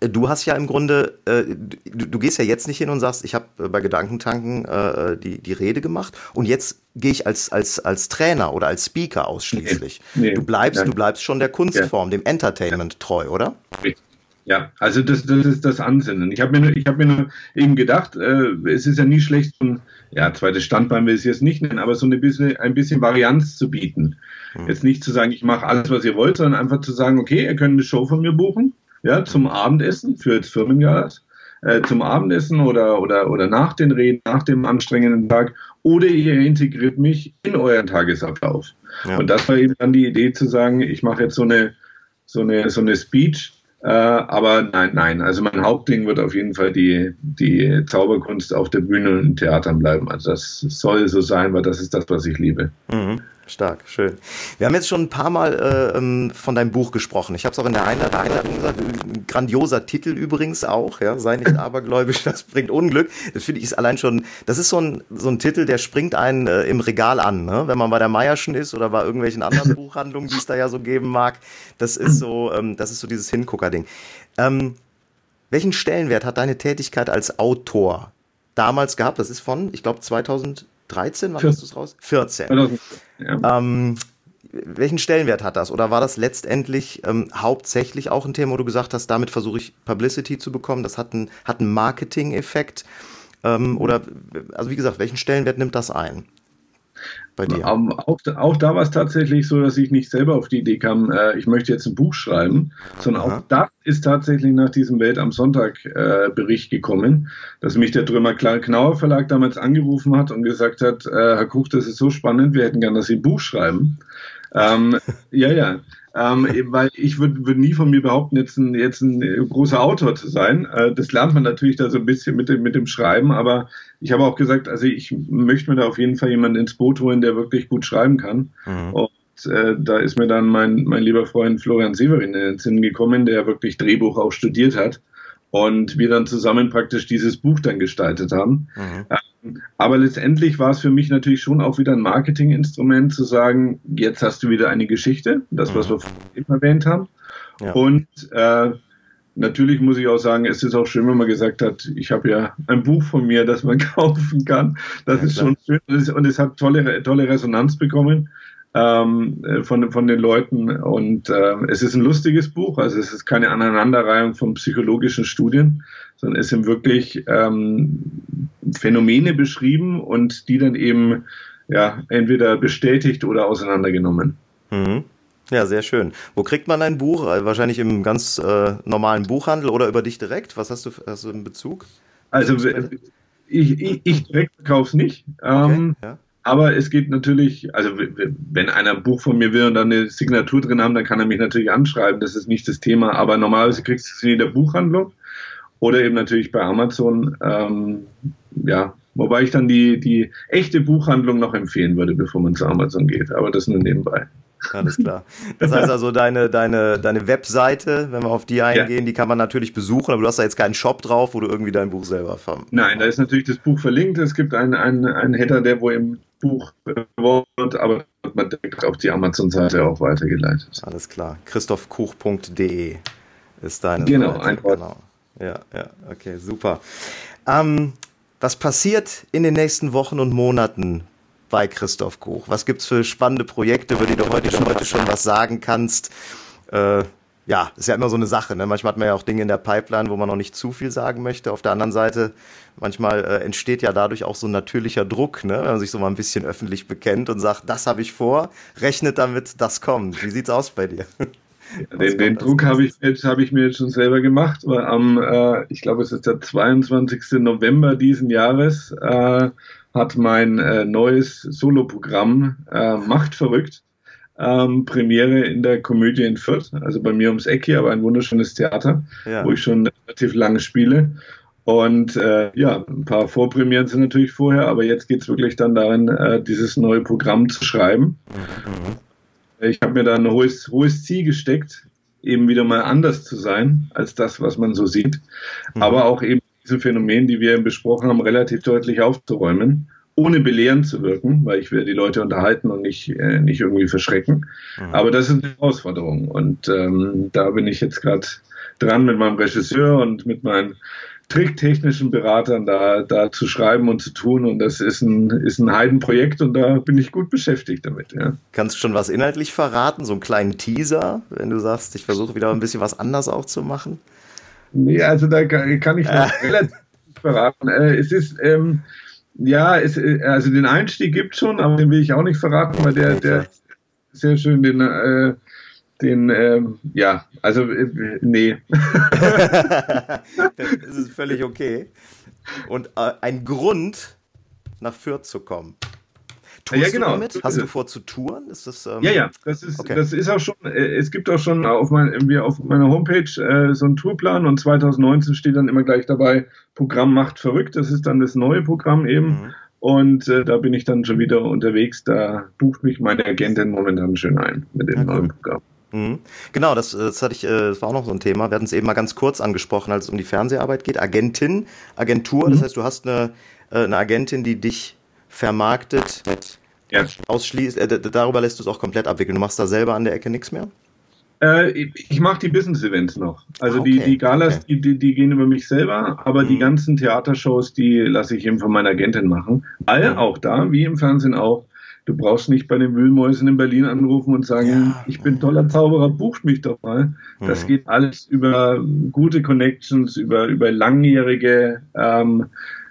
Du hast ja im Grunde, äh, du, du, gehst ja jetzt nicht hin und sagst, ich habe äh, bei Gedankentanken äh, die, die Rede gemacht und jetzt gehe ich als, als, als Trainer oder als Speaker ausschließlich. Nee, nee, du bleibst, du bleibst schon der Kunstform, ja. dem Entertainment treu, oder? Richtig. Ja, also das, das ist das Ansinnen. Ich habe mir, ich hab mir nur eben gedacht, äh, es ist ja nie schlecht, so ein ja, zweites Standbein will ich es jetzt nicht nennen, aber so eine bisschen, ein bisschen Varianz zu bieten. Mhm. Jetzt nicht zu sagen, ich mache alles, was ihr wollt, sondern einfach zu sagen, okay, ihr könnt eine Show von mir buchen, ja, zum Abendessen für das Firmengast, äh, zum Abendessen oder, oder, oder nach den Reden, nach dem anstrengenden Tag, oder ihr integriert mich in euren Tagesablauf. Ja. Und das war eben dann die Idee zu sagen, ich mache jetzt so eine, so eine, so eine Speech, äh, aber nein, nein. Also mein Hauptding wird auf jeden Fall die, die Zauberkunst auf der Bühne und in Theatern bleiben. Also das soll so sein, weil das ist das, was ich liebe. Mhm. Stark, schön. Wir haben jetzt schon ein paar Mal äh, ähm, von deinem Buch gesprochen. Ich habe es auch in der Einladung gesagt. Grandioser Titel übrigens auch. Ja, sei nicht abergläubisch, das bringt Unglück. Das finde ich ist allein schon. Das ist so ein so ein Titel, der springt einen äh, im Regal an, ne? wenn man bei der Meierschen ist oder bei irgendwelchen anderen Buchhandlungen, die es da ja so geben mag. Das ist so, ähm, das ist so dieses Hingucker-Ding. Ähm, welchen Stellenwert hat deine Tätigkeit als Autor damals gehabt? Das ist von, ich glaube, 2000 13, wann hast du es raus? 14. 14 ja. ähm, welchen Stellenwert hat das? Oder war das letztendlich ähm, hauptsächlich auch ein Thema, wo du gesagt hast, damit versuche ich Publicity zu bekommen? Das hat einen, hat einen Marketing-Effekt? Ähm, oder, also wie gesagt, welchen Stellenwert nimmt das ein? Bei dir? Auch, auch da war es tatsächlich so, dass ich nicht selber auf die Idee kam, äh, ich möchte jetzt ein Buch schreiben, sondern Aha. auch das ist tatsächlich nach diesem Welt am Sonntag äh, Bericht gekommen, dass mich der Trümmer Knauer Verlag damals angerufen hat und gesagt hat, äh, Herr Kuch, das ist so spannend, wir hätten gern, dass Sie ein Buch schreiben. Ähm, ja, ja. Ähm, weil ich würde würd nie von mir behaupten, jetzt ein, jetzt ein großer Autor zu sein. Äh, das lernt man natürlich da so ein bisschen mit dem, mit dem Schreiben, aber ich habe auch gesagt, also ich möchte mir da auf jeden Fall jemanden ins Boot holen, der wirklich gut schreiben kann. Mhm. Und äh, da ist mir dann mein, mein lieber Freund Florian Severin in den Sinn gekommen, der wirklich Drehbuch auch studiert hat und wir dann zusammen praktisch dieses Buch dann gestaltet haben. Mhm. Ähm, aber letztendlich war es für mich natürlich schon auch wieder ein Marketinginstrument zu sagen, jetzt hast du wieder eine Geschichte, das, was mhm. wir eben erwähnt haben. Ja. Und äh, natürlich muss ich auch sagen, es ist auch schön, wenn man gesagt hat, ich habe ja ein Buch von mir, das man kaufen kann. Das ja, ist klar. schon schön und es hat tolle, tolle Resonanz bekommen ähm, äh, von, von den Leuten. Und äh, es ist ein lustiges Buch, also es ist keine Aneinanderreihung von psychologischen Studien, sondern es sind wirklich ähm, Phänomene beschrieben und die dann eben ja entweder bestätigt oder auseinandergenommen. Mhm. Ja, sehr schön. Wo kriegt man ein Buch? Äh, wahrscheinlich im ganz äh, normalen Buchhandel oder über dich direkt? Was hast du, hast du in Bezug? Also ich, ich, ich direkt verkaufe es nicht. Okay, ähm, ja. Aber es geht natürlich, also wenn einer ein Buch von mir will und dann eine Signatur drin haben, dann kann er mich natürlich anschreiben. Das ist nicht das Thema. Aber normalerweise kriegst du es in der Buchhandlung oder eben natürlich bei Amazon. Ähm, ja, wobei ich dann die, die echte Buchhandlung noch empfehlen würde, bevor man zu Amazon geht. Aber das nur nebenbei. Alles klar. Das heißt also, deine, deine, deine Webseite, wenn wir auf die eingehen, ja. die kann man natürlich besuchen, aber du hast da jetzt keinen Shop drauf, wo du irgendwie dein Buch selber verkaufst. Nein, da ist natürlich das Buch verlinkt. Es gibt einen, einen, einen Header, der wo im Buch wird, aber man direkt auf die Amazon-Seite auch weitergeleitet. Alles klar. christophkuch.de ist deine genau, Seite. Genau, Ja, ja, okay, super. Ähm, Was passiert in den nächsten Wochen und Monaten bei Christoph Koch? Was gibt es für spannende Projekte, über die du heute schon, heute schon was sagen kannst? Äh, ja, ist ja immer so eine Sache. Ne? Manchmal hat man ja auch Dinge in der Pipeline, wo man noch nicht zu viel sagen möchte. Auf der anderen Seite, manchmal äh, entsteht ja dadurch auch so ein natürlicher Druck, ne? wenn man sich so mal ein bisschen öffentlich bekennt und sagt, das habe ich vor, rechnet damit, das kommt. Wie sieht's aus bei dir? Den, den Druck habe ich, jetzt, hab ich mir jetzt schon selber gemacht, weil am, äh, ich glaube, es ist der 22. November diesen Jahres, äh, hat mein äh, neues Soloprogramm äh, Macht verrückt ähm, Premiere in der Komödie in Fürth, also bei mir ums Eck hier, aber ein wunderschönes Theater, ja. wo ich schon relativ lange spiele. Und äh, ja, ein paar Vorpremieren sind natürlich vorher, aber jetzt geht's wirklich dann darin, äh, dieses neue Programm zu schreiben. Mhm. Ich habe mir da ein hohes, hohes Ziel gesteckt, eben wieder mal anders zu sein als das, was man so sieht, mhm. aber auch eben diese Phänomene, die wir besprochen haben, relativ deutlich aufzuräumen ohne belehrend zu wirken, weil ich will die Leute unterhalten und nicht, äh, nicht irgendwie verschrecken. Mhm. Aber das ist eine Herausforderung. Und ähm, da bin ich jetzt gerade dran mit meinem Regisseur und mit meinen tricktechnischen Beratern da, da zu schreiben und zu tun. Und das ist ein, ist ein Heidenprojekt und da bin ich gut beschäftigt damit. Ja. Kannst du schon was inhaltlich verraten? So einen kleinen Teaser, wenn du sagst, ich versuche wieder ein bisschen was anders auch zu machen? Nee, also da kann, kann ich noch relativ verraten. Äh, es ist, ähm, ja, es, also den Einstieg gibt schon, aber den will ich auch nicht verraten, weil der, der sehr schön den, äh, den, äh, ja, also äh, nee. das ist völlig okay. Und äh, ein Grund, nach Fürth zu kommen. Tust ja, genau. du damit? Hast du vor zu touren? Ist das, ähm, ja, ja, das ist, okay. das ist auch schon, äh, es gibt auch schon auf, mein, auf meiner Homepage äh, so einen Tourplan und 2019 steht dann immer gleich dabei, Programm macht verrückt, das ist dann das neue Programm eben. Mhm. Und äh, da bin ich dann schon wieder unterwegs. Da bucht mich meine Agentin momentan schön ein mit dem okay. neuen Programm. Mhm. Genau, das, das hatte ich, äh, das war auch noch so ein Thema. Wir hatten es eben mal ganz kurz angesprochen, als es um die Fernseharbeit geht. Agentin, Agentur, mhm. das heißt, du hast eine, äh, eine Agentin, die dich vermarktet. Ja. Ausschließt, äh, darüber lässt du es auch komplett abwickeln. Du machst da selber an der Ecke nichts mehr? Äh, ich mache die Business-Events noch. Also okay. die, die Galas, okay. die, die, gehen über mich selber, aber mhm. die ganzen Theatershows, die lasse ich eben von meiner Agentin machen. All mhm. auch da, wie im Fernsehen auch. Du brauchst nicht bei den Wühlmäusen in Berlin anrufen und sagen, ja. ich bin toller Zauberer, bucht mich doch mal. Mhm. Das geht alles über gute Connections, über, über langjährige ähm,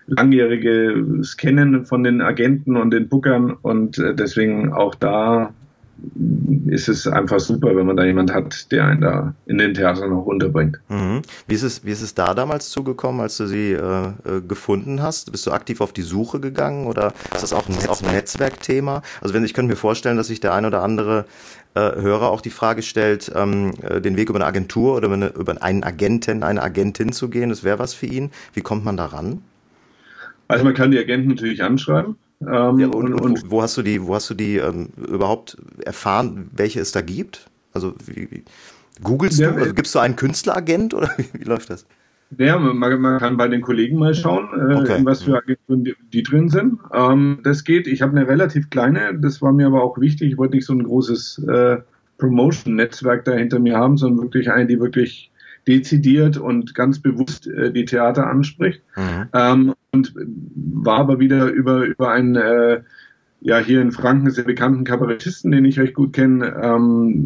langjähriges Kennen von den Agenten und den Bookern und äh, deswegen auch da ist es einfach super, wenn man da jemand hat, der einen da in den Theatern auch unterbringt. Mhm. Wie, ist es, wie ist es da damals zugekommen, als du sie äh, äh, gefunden hast? Bist du aktiv auf die Suche gegangen oder ist das auch ein, auch ein Netzwerkthema? Also wenn ich könnte mir vorstellen, dass sich der ein oder andere äh, Hörer auch die Frage stellt, ähm, äh, den Weg über eine Agentur oder über, eine, über einen Agenten, eine Agentin zu gehen, das wäre was für ihn. Wie kommt man da ran? Also man kann die Agenten natürlich anschreiben. Ähm, ja, und, und, und, wo hast du die, wo hast du die ähm, überhaupt erfahren, welche es da gibt? Also wie, wie, googelst ja, du? Also, gibst du einen Künstleragent oder wie, wie läuft das? Ja, man, man, kann bei den Kollegen mal schauen, äh, okay. in was für Agenturen die, die drin sind. Ähm, das geht. Ich habe eine relativ kleine, das war mir aber auch wichtig. Ich wollte nicht so ein großes äh, Promotion-Netzwerk da hinter mir haben, sondern wirklich eine, die wirklich dezidiert und ganz bewusst äh, die Theater anspricht. Mhm. Ähm, und war aber wieder über, über einen, äh, ja, hier in Franken sehr bekannten Kabarettisten, den ich recht gut kenne, ähm,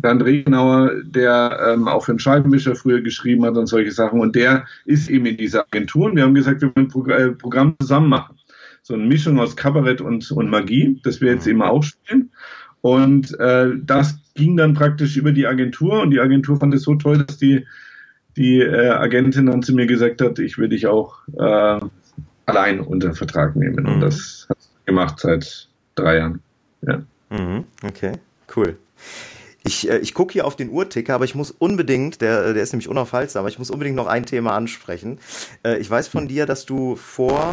Bernd Regenauer, der ähm, auch für den Scheibenwischer früher geschrieben hat und solche Sachen. Und der ist eben in dieser Agentur. Und wir haben gesagt, wir wollen ein Progr äh, Programm zusammen machen. So eine Mischung aus Kabarett und, und Magie, das wir jetzt eben auch spielen. Und äh, das ging dann praktisch über die Agentur und die Agentur fand es so toll, dass die, die äh, Agentin dann zu mir gesagt hat, ich würde dich auch äh, allein unter Vertrag nehmen. Mhm. Und das hat sie gemacht seit drei Jahren. Ja. Mhm. Okay, cool. Ich, äh, ich gucke hier auf den Uhrticker, aber ich muss unbedingt, der, der ist nämlich unaufhaltsam, aber ich muss unbedingt noch ein Thema ansprechen. Äh, ich weiß von dir, dass du vor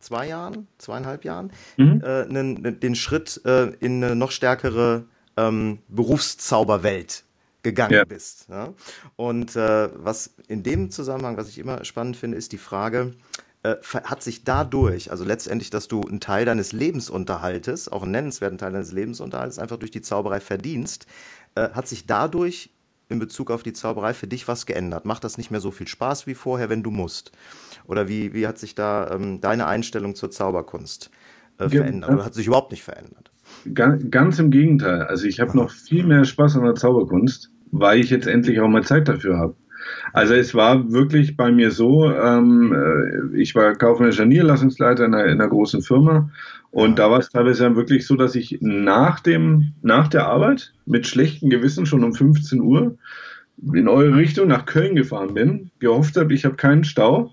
zwei Jahren, zweieinhalb Jahren, mhm. äh, nen, den Schritt äh, in eine noch stärkere ähm, Berufszauberwelt gegangen ja. bist. Ja? Und äh, was in dem Zusammenhang, was ich immer spannend finde, ist die Frage, äh, hat sich dadurch, also letztendlich, dass du einen Teil deines Lebensunterhaltes, auch einen nennenswerten Teil deines Lebensunterhaltes, einfach durch die Zauberei verdienst, äh, hat sich dadurch in Bezug auf die Zauberei für dich was geändert? Macht das nicht mehr so viel Spaß wie vorher, wenn du musst? Oder wie, wie hat sich da ähm, deine Einstellung zur Zauberkunst äh, verändert? Oder hat sich überhaupt nicht verändert? Ganz im Gegenteil. Also ich habe noch viel mehr Spaß an der Zauberkunst, weil ich jetzt endlich auch mal Zeit dafür habe. Also es war wirklich bei mir so, ähm, äh, ich war kaufmännischer Niederlassungsleiter in einer, in einer großen Firma und da war es teilweise dann wirklich so, dass ich nach dem, nach der Arbeit mit schlechtem Gewissen schon um 15 Uhr in eure Richtung nach Köln gefahren bin, gehofft habe, ich habe keinen Stau,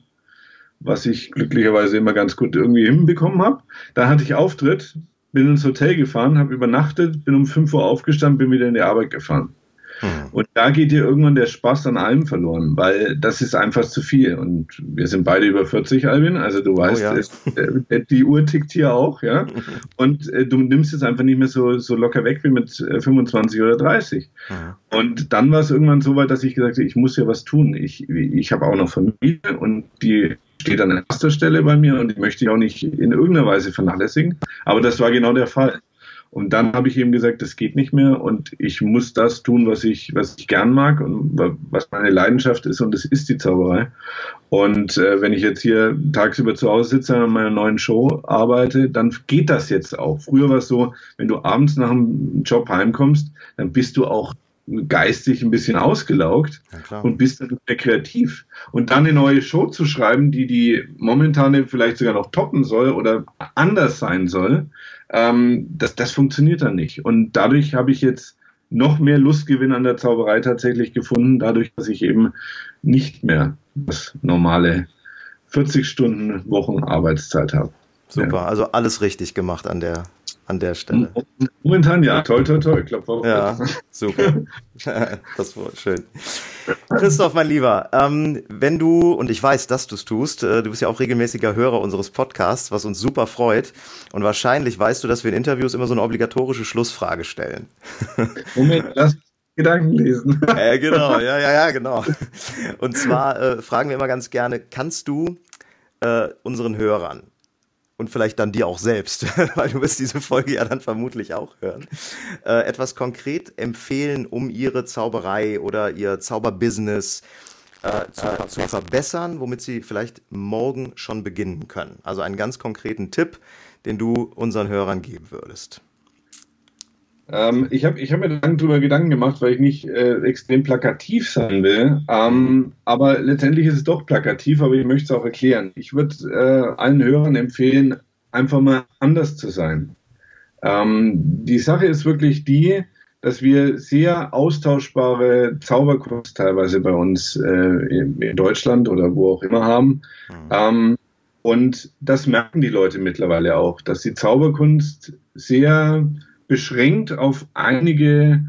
was ich glücklicherweise immer ganz gut irgendwie hinbekommen habe. Da hatte ich Auftritt, bin ins Hotel gefahren, habe übernachtet, bin um 5 Uhr aufgestanden, bin wieder in die Arbeit gefahren. Hm. Und da geht dir irgendwann der Spaß an allem verloren, weil das ist einfach zu viel. Und wir sind beide über 40, Albin, also du oh weißt, oh ja. äh, die Uhr tickt hier auch, ja. Und äh, du nimmst es einfach nicht mehr so, so locker weg wie mit äh, 25 oder 30. Mhm. Und dann war es irgendwann so weit, dass ich gesagt habe, ich muss ja was tun. Ich, ich habe auch noch Familie und die steht an erster Stelle bei mir und die möchte ich auch nicht in irgendeiner Weise vernachlässigen. Aber das war genau der Fall. Und dann habe ich ihm gesagt, das geht nicht mehr und ich muss das tun, was ich, was ich gern mag und was meine Leidenschaft ist und das ist die Zauberei. Und äh, wenn ich jetzt hier tagsüber zu Hause sitze und an meiner neuen Show arbeite, dann geht das jetzt auch. Früher war es so, wenn du abends nach dem Job heimkommst, dann bist du auch geistig ein bisschen ausgelaugt ja, und bist dann mehr kreativ. Und dann eine neue Show zu schreiben, die die momentane vielleicht sogar noch toppen soll oder anders sein soll, ähm, das, das funktioniert dann nicht. Und dadurch habe ich jetzt noch mehr Lustgewinn an der Zauberei tatsächlich gefunden, dadurch, dass ich eben nicht mehr das normale 40 Stunden Wochen Arbeitszeit habe. Super, ja. also alles richtig gemacht an der an der Stelle. Momentan ja, toll, toll, toll. Glaub, ja, super. das war schön. Christoph, mein Lieber, ähm, wenn du, und ich weiß, dass du es tust, äh, du bist ja auch regelmäßiger Hörer unseres Podcasts, was uns super freut. Und wahrscheinlich weißt du, dass wir in Interviews immer so eine obligatorische Schlussfrage stellen. Moment, lass Gedanken lesen. Ja, genau, ja, ja, ja, genau. Und zwar äh, fragen wir immer ganz gerne, kannst du äh, unseren Hörern und vielleicht dann dir auch selbst, weil du wirst diese Folge ja dann vermutlich auch hören, äh, etwas konkret empfehlen, um ihre Zauberei oder ihr Zauberbusiness äh, zu, äh, zu verbessern, womit sie vielleicht morgen schon beginnen können. Also einen ganz konkreten Tipp, den du unseren Hörern geben würdest. Ähm, ich habe ich hab mir lange darüber Gedanken gemacht, weil ich nicht äh, extrem plakativ sein will. Ähm, aber letztendlich ist es doch plakativ, aber ich möchte es auch erklären. Ich würde äh, allen Hörern empfehlen, einfach mal anders zu sein. Ähm, die Sache ist wirklich die, dass wir sehr austauschbare Zauberkunst teilweise bei uns äh, in Deutschland oder wo auch immer haben. Mhm. Ähm, und das merken die Leute mittlerweile auch, dass die Zauberkunst sehr beschränkt auf einige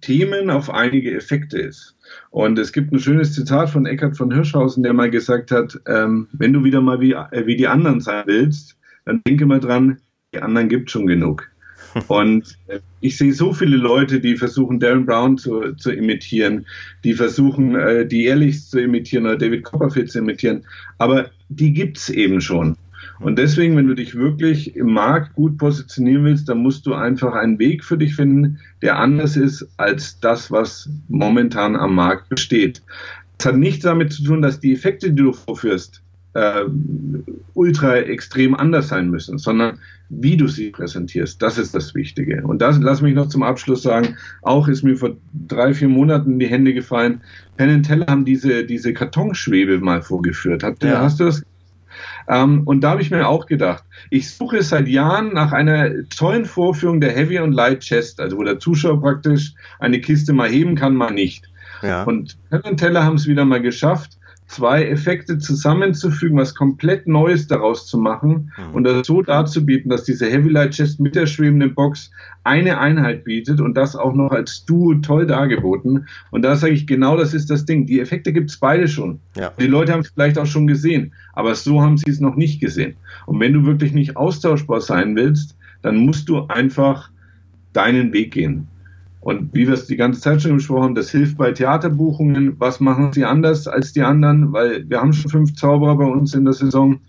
Themen, auf einige Effekte ist. Und es gibt ein schönes Zitat von Eckhard von Hirschhausen, der mal gesagt hat, ähm, wenn du wieder mal wie, äh, wie die anderen sein willst, dann denke mal dran, die anderen gibt schon genug. Und äh, ich sehe so viele Leute, die versuchen, Darren Brown zu, zu imitieren, die versuchen, äh, die Ehrlichs zu imitieren oder David Copperfield zu imitieren. Aber die gibt's eben schon. Und deswegen, wenn du dich wirklich im Markt gut positionieren willst, dann musst du einfach einen Weg für dich finden, der anders ist als das, was momentan am Markt besteht. Das hat nichts damit zu tun, dass die Effekte, die du vorführst, äh, ultra extrem anders sein müssen, sondern wie du sie präsentierst, das ist das Wichtige. Und das lass mich noch zum Abschluss sagen, auch ist mir vor drei, vier Monaten in die Hände gefallen, Penn Teller haben diese, diese Kartonschwebe mal vorgeführt. Hat, ja. Hast du das und da habe ich mir auch gedacht, ich suche seit Jahren nach einer tollen Vorführung der Heavy und Light Chest, also wo der Zuschauer praktisch eine Kiste mal heben kann, mal nicht. Ja. Und Penn Teller haben es wieder mal geschafft, zwei Effekte zusammenzufügen, was komplett Neues daraus zu machen mhm. und das so darzubieten, dass diese Heavy Light Chest mit der schwebenden Box eine Einheit bietet und das auch noch als Duo toll dargeboten. Und da sage ich, genau das ist das Ding. Die Effekte gibt es beide schon. Ja. Die Leute haben es vielleicht auch schon gesehen, aber so haben sie es noch nicht gesehen. Und wenn du wirklich nicht austauschbar sein willst, dann musst du einfach deinen Weg gehen. Und wie wir es die ganze Zeit schon besprochen haben, das hilft bei Theaterbuchungen. Was machen sie anders als die anderen? Weil wir haben schon fünf Zauberer bei uns in der Saison.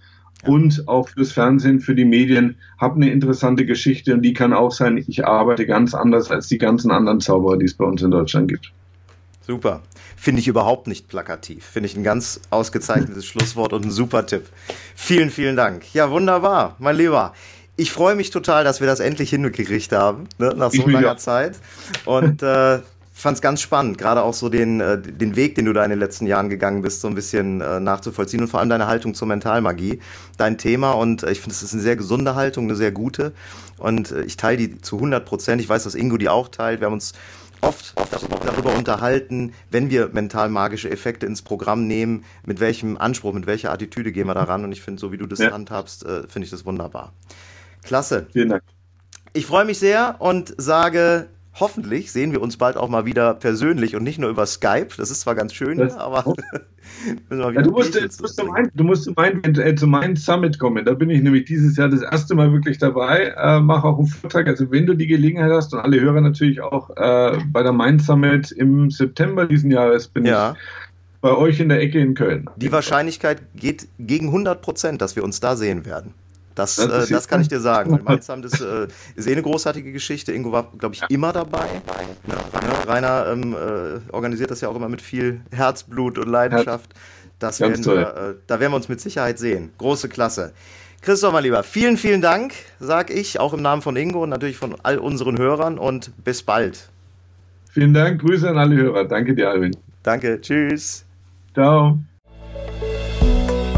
Und auch fürs Fernsehen, für die Medien, habe eine interessante Geschichte und die kann auch sein, ich arbeite ganz anders als die ganzen anderen Zauberer, die es bei uns in Deutschland gibt. Super. Finde ich überhaupt nicht plakativ. Finde ich ein ganz ausgezeichnetes Schlusswort und ein super Tipp. Vielen, vielen Dank. Ja, wunderbar, mein Lieber. Ich freue mich total, dass wir das endlich hingekriegt haben, ne, nach so langer ja. Zeit. Und äh, fand es ganz spannend, gerade auch so den, äh, den Weg, den du da in den letzten Jahren gegangen bist, so ein bisschen äh, nachzuvollziehen und vor allem deine Haltung zur Mentalmagie, dein Thema. Und äh, ich finde, es ist eine sehr gesunde Haltung, eine sehr gute. Und äh, ich teile die zu 100 Prozent. Ich weiß, dass Ingo die auch teilt. Wir haben uns oft, oft darüber unterhalten, wenn wir mental magische Effekte ins Programm nehmen, mit welchem Anspruch, mit welcher Attitüde gehen wir daran. Und ich finde, so wie du das ja. handhabst, äh, finde ich das wunderbar. Klasse. Vielen Dank. Ich freue mich sehr und sage hoffentlich sehen wir uns bald auch mal wieder persönlich und nicht nur über Skype. Das ist zwar ganz schön, das aber ja, du, musst, du, mein, du musst zu meinem äh, mein Summit kommen. Da bin ich nämlich dieses Jahr das erste Mal wirklich dabei. Äh, Mache auch einen Vortrag. Also wenn du die Gelegenheit hast und alle Hörer natürlich auch äh, bei der Mind Summit im September diesen Jahres bin ja. ich bei euch in der Ecke in Köln. Die Wahrscheinlichkeit geht gegen 100 Prozent, dass wir uns da sehen werden. Das, das, äh, das kann ich dir sagen. Malzam, das äh, ist eh eine großartige Geschichte. Ingo war, glaube ich, immer dabei. Ja, Rainer, Rainer ähm, äh, organisiert das ja auch immer mit viel Herzblut und Leidenschaft. Das werden wir, äh, da werden wir uns mit Sicherheit sehen. Große Klasse. Christoph, mein Lieber, vielen, vielen Dank, sag ich, auch im Namen von Ingo und natürlich von all unseren Hörern und bis bald. Vielen Dank, Grüße an alle Hörer. Danke dir, Alvin. Danke, tschüss. Ciao.